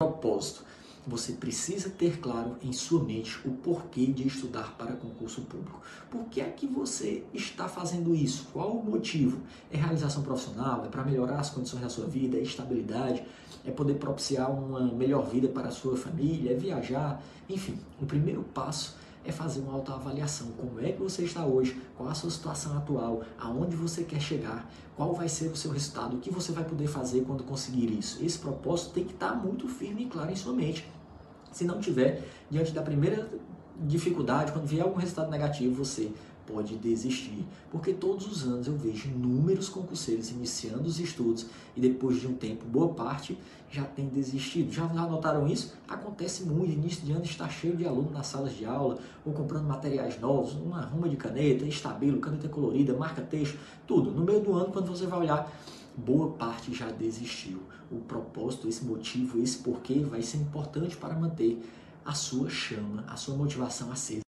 propósito. Você precisa ter claro em sua mente o porquê de estudar para concurso público. Por que é que você está fazendo isso? Qual o motivo? É realização profissional? É para melhorar as condições da sua vida? É estabilidade? É poder propiciar uma melhor vida para a sua família? É viajar? Enfim, o primeiro passo é fazer uma autoavaliação. Como é que você está hoje? Qual a sua situação atual? Aonde você quer chegar? Qual vai ser o seu resultado? O que você vai poder fazer quando conseguir isso? Esse propósito tem que estar muito firme e claro em sua mente. Se não tiver, diante da primeira dificuldade, quando vier algum resultado negativo, você pode desistir. Porque todos os anos eu vejo inúmeros concurseiros iniciando os estudos e depois de um tempo, boa parte já tem desistido. Já notaram isso? Acontece muito. Início de ano está cheio de alunos nas salas de aula ou comprando materiais novos, uma ruma de caneta, estabilo, caneta colorida, marca texto, tudo. No meio do ano, quando você vai olhar, boa parte já desistiu. O propósito, esse motivo, esse porquê vai ser importante para manter a sua chama, a sua motivação acesa.